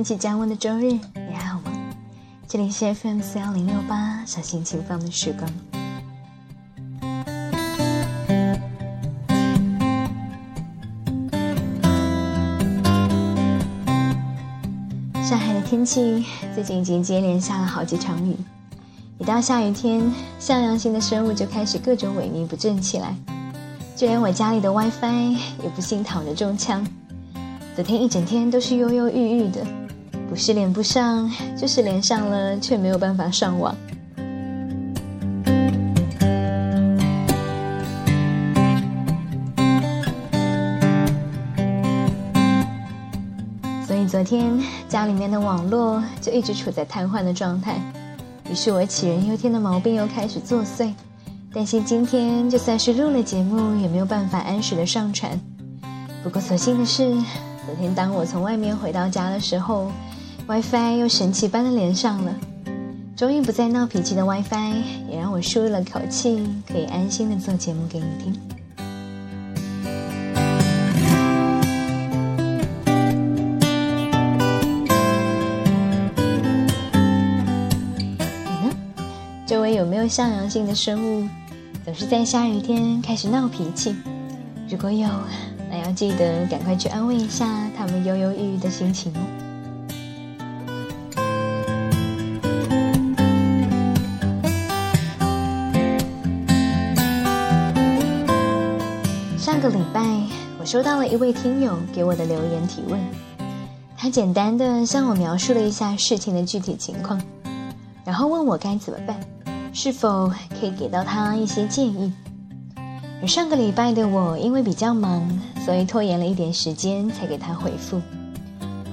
天气降温的周日，你还好吗？这里是 FM 四幺零六八，小心情放的时光。上海的天气最近已经接连下了好几场雨，一到下雨天，向阳性的生物就开始各种萎靡不振起来，就连我家里的 WiFi 也不幸躺着中枪。昨天一整天都是忧忧郁郁的，不是连不上，就是连上了却没有办法上网。所以昨天家里面的网络就一直处在瘫痪的状态，于是我杞人忧天的毛病又开始作祟，担心今天就算是录了节目，也没有办法安时的上传。不过所幸的是。昨天当我从外面回到家的时候，WiFi 又神奇般的连上了，终于不再闹脾气的 WiFi 也让我舒了口气，可以安心的做节目给你听。你呢？周围有没有向阳性的生物，总是在下雨天开始闹脾气？如果有。那要记得赶快去安慰一下他们忧忧郁郁的心情哦。上个礼拜，我收到了一位听友给我的留言提问，他简单的向我描述了一下事情的具体情况，然后问我该怎么办，是否可以给到他一些建议。而上个礼拜的我因为比较忙。所以拖延了一点时间才给他回复。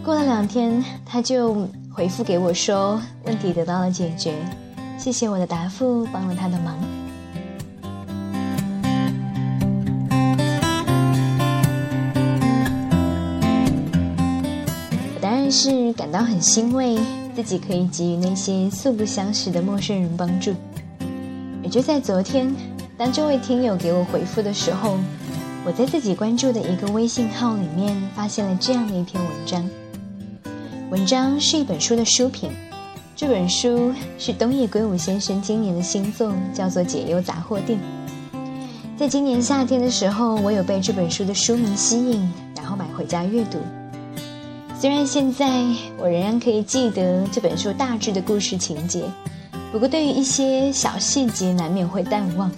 过了两天，他就回复给我说，问题得到了解决，谢谢我的答复帮了他的忙。但是感到很欣慰，自己可以给予那些素不相识的陌生人帮助。也就在昨天，当这位听友给我回复的时候。我在自己关注的一个微信号里面发现了这样的一篇文章。文章是一本书的书评，这本书是东野圭吾先生今年的新作，叫做《解忧杂货店》。在今年夏天的时候，我有被这本书的书名吸引，然后买回家阅读。虽然现在我仍然可以记得这本书大致的故事情节，不过对于一些小细节难免会淡忘。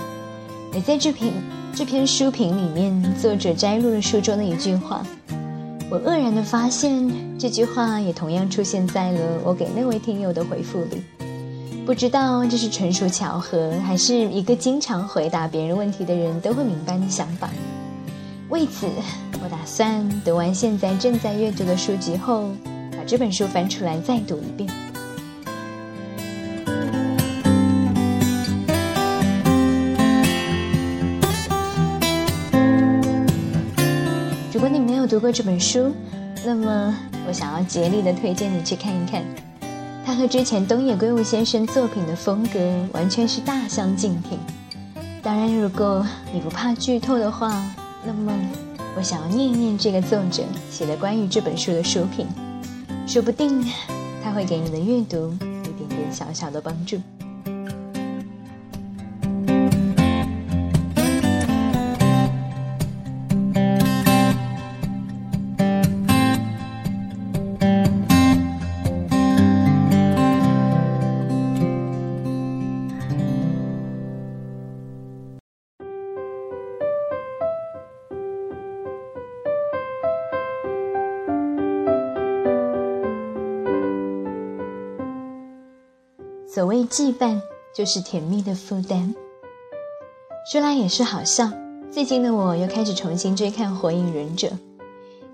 而在这篇。这篇书评里面，作者摘录了书中的一句话，我愕然的发现，这句话也同样出现在了我给那位听友的回复里。不知道这是纯属巧合，还是一个经常回答别人问题的人都会明白的想法。为此，打算读完现在正在阅读的书籍后，把这本书翻出来再读一遍。如果你没有读过这本书，那么我想要竭力的推荐你去看一看。它和之前东野圭吾先生作品的风格完全是大相径庭。当然，如果你不怕剧透的话，那么我想要念一念这个作者写的关于这本书的书评，说不定他会给你的阅读一点点小小的帮助。所谓羁绊，就是甜蜜的负担。说来也是好笑，最近的我又开始重新追看《火影忍者》，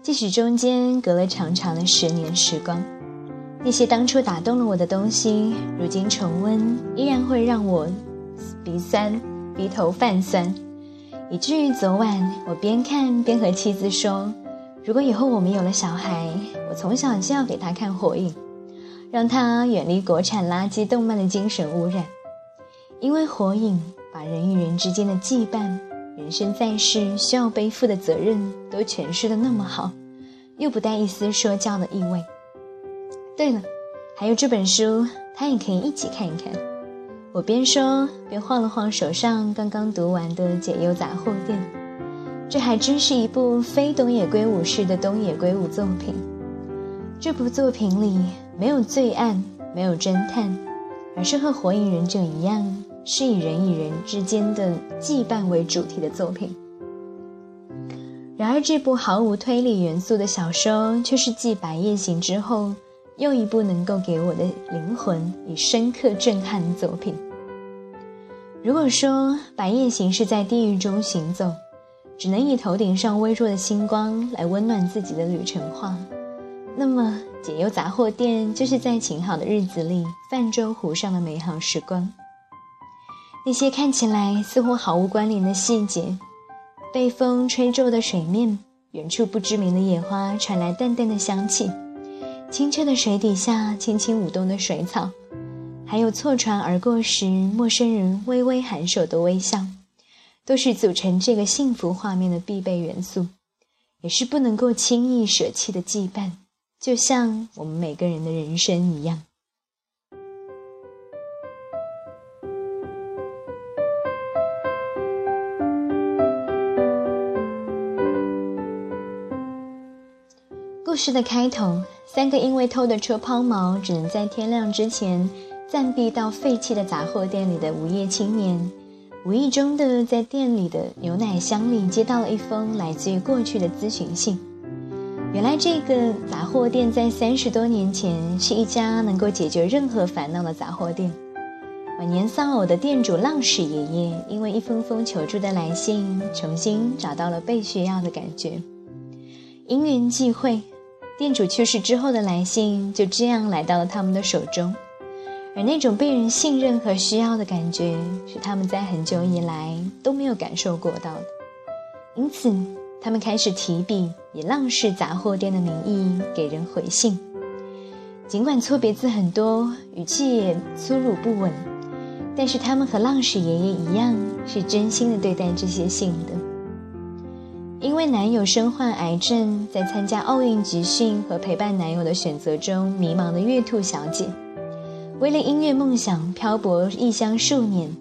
即使中间隔了长长的十年时光，那些当初打动了我的东西，如今重温依然会让我鼻酸、鼻头泛酸，以至于昨晚我边看边和妻子说：“如果以后我们有了小孩，我从小就要给他看《火影》。”让他远离国产垃圾动漫的精神污染，因为火影把人与人之间的羁绊、人生在世需要背负的责任都诠释的那么好，又不带一丝说教的意味。对了，还有这本书，他也可以一起看一看。我边说边晃了晃手上刚刚读完的《解忧杂货店》，这还真是一部非东野圭吾式的东野圭吾作品。这部作品里没有罪案，没有侦探，而是和《火影忍者》一样，是以人与人之间的羁绊为主题的作品。然而，这部毫无推理元素的小说，却是继《白夜行》之后又一部能够给我的灵魂以深刻震撼的作品。如果说《白夜行》是在地狱中行走，只能以头顶上微弱的星光来温暖自己的旅程话，那么《解忧杂货店》就是在晴好的日子里泛舟湖上的美好时光。那些看起来似乎毫无关联的细节。被风吹皱的水面，远处不知名的野花传来淡淡的香气，清澈的水底下轻轻舞动的水草，还有错船而过时陌生人微微颔首的微笑，都是组成这个幸福画面的必备元素，也是不能够轻易舍弃的羁绊，就像我们每个人的人生一样。故事的开头，三个因为偷的车抛锚，只能在天亮之前暂避到废弃的杂货店里的无业青年，无意中的在店里的牛奶箱里接到了一封来自于过去的咨询信。原来这个杂货店在三十多年前是一家能够解决任何烦恼的杂货店。晚年丧偶的店主浪矢爷爷，因为一封封求助的来信，重新找到了被需要的感觉。因缘际会。店主去世之后的来信就这样来到了他们的手中，而那种被人信任和需要的感觉是他们在很久以来都没有感受过到的。因此，他们开始提笔以“浪氏杂货店”的名义给人回信。尽管错别字很多，语气也粗鲁不稳，但是他们和浪氏爷爷一样，是真心的对待这些信的。因为男友身患癌症，在参加奥运集训和陪伴男友的选择中迷茫的月兔小姐，为了音乐梦想漂泊异乡数年，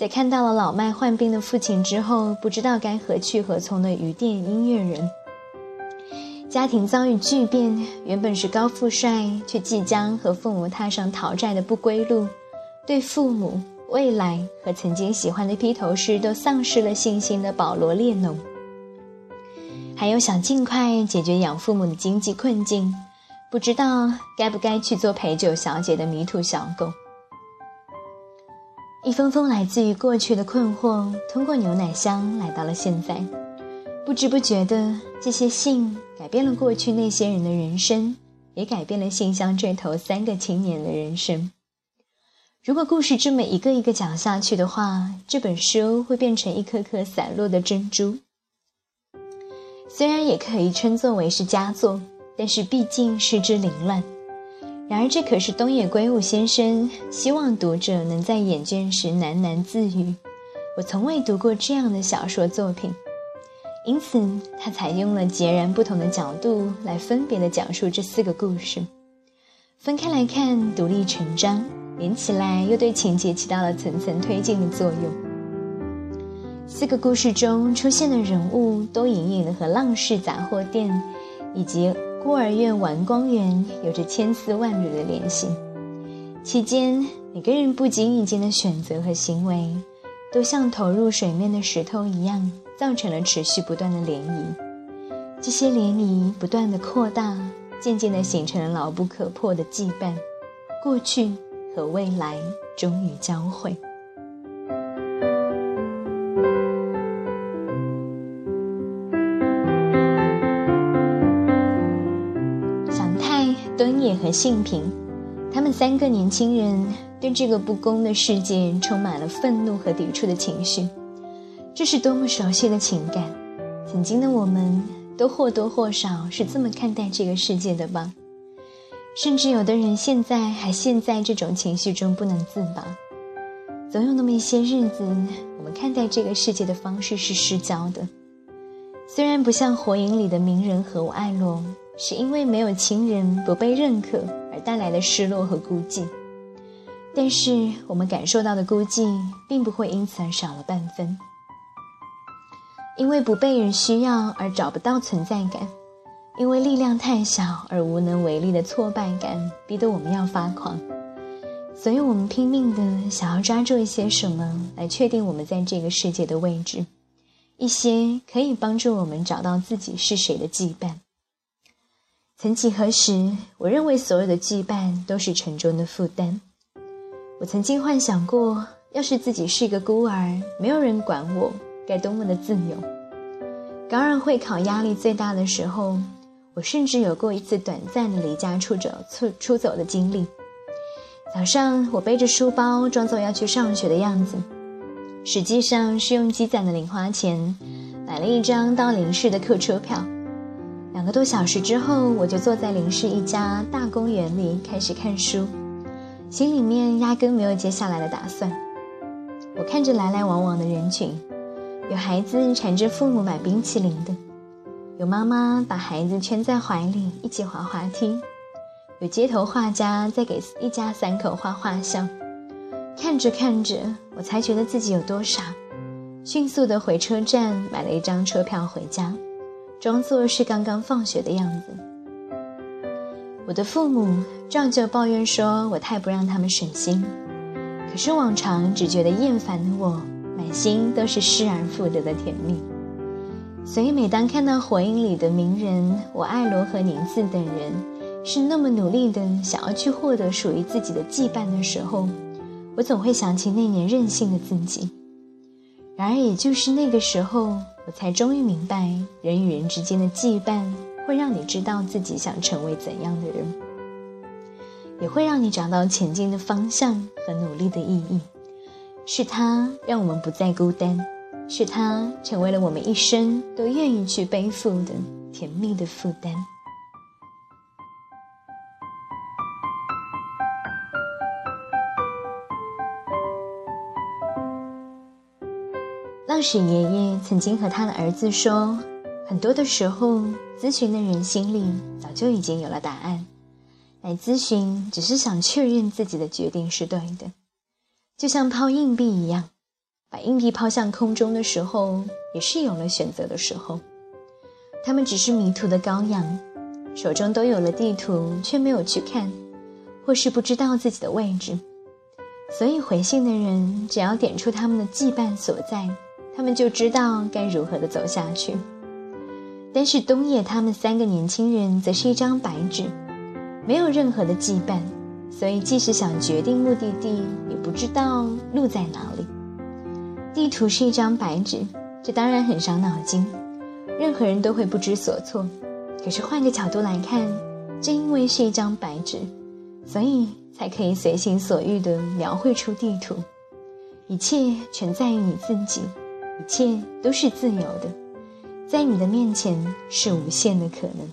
在看到了老迈患病的父亲之后，不知道该何去何从的余店音乐人，家庭遭遇巨变，原本是高富帅，却即将和父母踏上讨债的不归路，对父母、未来和曾经喜欢的披头士都丧失了信心的保罗列侬。还有想尽快解决养父母的经济困境，不知道该不该去做陪酒小姐的迷途小狗。一封封来自于过去的困惑，通过牛奶箱来到了现在。不知不觉的，这些信改变了过去那些人的人生，也改变了信箱这头三个青年的人生。如果故事这么一个一个讲下去的话，这本书会变成一颗颗散落的珍珠。虽然也可以称作为是佳作，但是毕竟失之凌乱。然而，这可是东野圭吾先生希望读者能在眼倦时喃喃自语。我从未读过这样的小说作品，因此他采用了截然不同的角度来分别的讲述这四个故事。分开来看，独立成章；连起来，又对情节起到了层层推进的作用。四个故事中出现的人物都隐隐的和浪氏杂货店以及孤儿院玩光园有着千丝万缕的联系。期间，每个人不经意间的选择和行为，都像投入水面的石头一样，造成了持续不断的涟漪。这些涟漪不断的扩大，渐渐的形成了牢不可破的羁绊。过去和未来终于交汇。和性平，他们三个年轻人对这个不公的世界充满了愤怒和抵触的情绪。这是多么熟悉的情感！曾经的我们都或多或少是这么看待这个世界的吧？甚至有的人现在还陷在这种情绪中不能自拔。总有那么一些日子，我们看待这个世界的方式是失焦的。虽然不像火影里的鸣人和我爱罗。是因为没有亲人不被认可而带来的失落和孤寂。但是我们感受到的孤寂，并不会因此而少了半分。因为不被人需要而找不到存在感，因为力量太小而无能为力的挫败感，逼得我们要发狂。所以我们拼命的想要抓住一些什么来确定我们在这个世界的位置，一些可以帮助我们找到自己是谁的羁绊。曾几何时，我认为所有的羁绊都是沉重的负担。我曾经幻想过，要是自己是一个孤儿，没有人管我，该多么的自由。高二会考压力最大的时候，我甚至有过一次短暂的离家出走、出出走的经历。早上，我背着书包，装作要去上学的样子，实际上是用积攒的零花钱买了一张到林市的客车票。两个多小时之后，我就坐在林市一家大公园里开始看书。心里面压根没有接下来的打算。我看着来来往往的人群，有孩子缠着父母买冰淇淋的，有妈妈把孩子圈在怀里一起滑滑梯，有街头画家在给一家三口画画像。看着看着，我才觉得自己有多傻，迅速的回车站买了一张车票回家，装作是刚刚放学的样子。我的父母照旧抱怨说我太不让他们省心，可是往常只觉得厌烦的我，满心都是失而复得的甜蜜。所以每当看到火影里的鸣人我爱罗和宁次等人是那么努力的想要去获得属于自己的羁绊的时候，我总会想起那年任性的自己。然而也就是那个时候，我才终于明白人与人之间的羁绊。会让你知道自己想成为怎样的人，也会让你找到前进的方向和努力的意义。是他让我们不再孤单，是他成为了我们一生都愿意去背负的甜蜜的负担。浪矢爷爷曾经和他的儿子说。很多的时候，咨询的人心里早就已经有了答案，来咨询只是想确认自己的决定是对的，就像抛硬币一样，把硬币抛向空中的时候，也是有了选择的时候。他们只是迷途的羔羊，手中都有了地图，却没有去看，或是不知道自己的位置。所以回信的人只要点出他们的羁绊所在，他们就知道该如何的走下去。但是东野他们三个年轻人则是一张白纸，没有任何的羁绊，所以即使想决定目的地，也不知道路在哪里。地图是一张白纸，这当然很伤脑筋，任何人都会不知所措。可是换个角度来看，正因为是一张白纸，所以才可以随心所欲地描绘出地图。一切全在于你自己，一切都是自由的。在你的面前是无限的可能。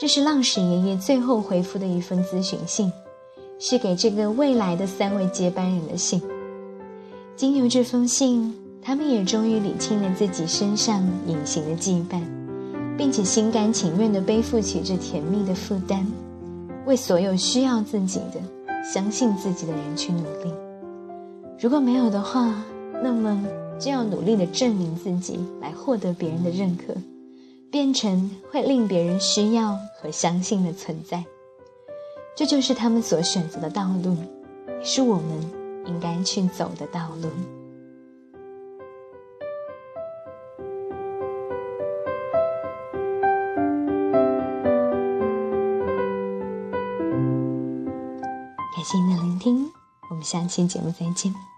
这是浪矢爷爷最后回复的一封咨询信，是给这个未来的三位接班人的信。经由这封信，他们也终于理清了自己身上隐形的羁绊，并且心甘情愿地背负起这甜蜜的负担，为所有需要自己的、相信自己的人去努力。如果没有的话，那么。就要努力的证明自己，来获得别人的认可，变成会令别人需要和相信的存在。这就是他们所选择的道路，也是我们应该去走的道路。感谢您的聆听，我们下期节目再见。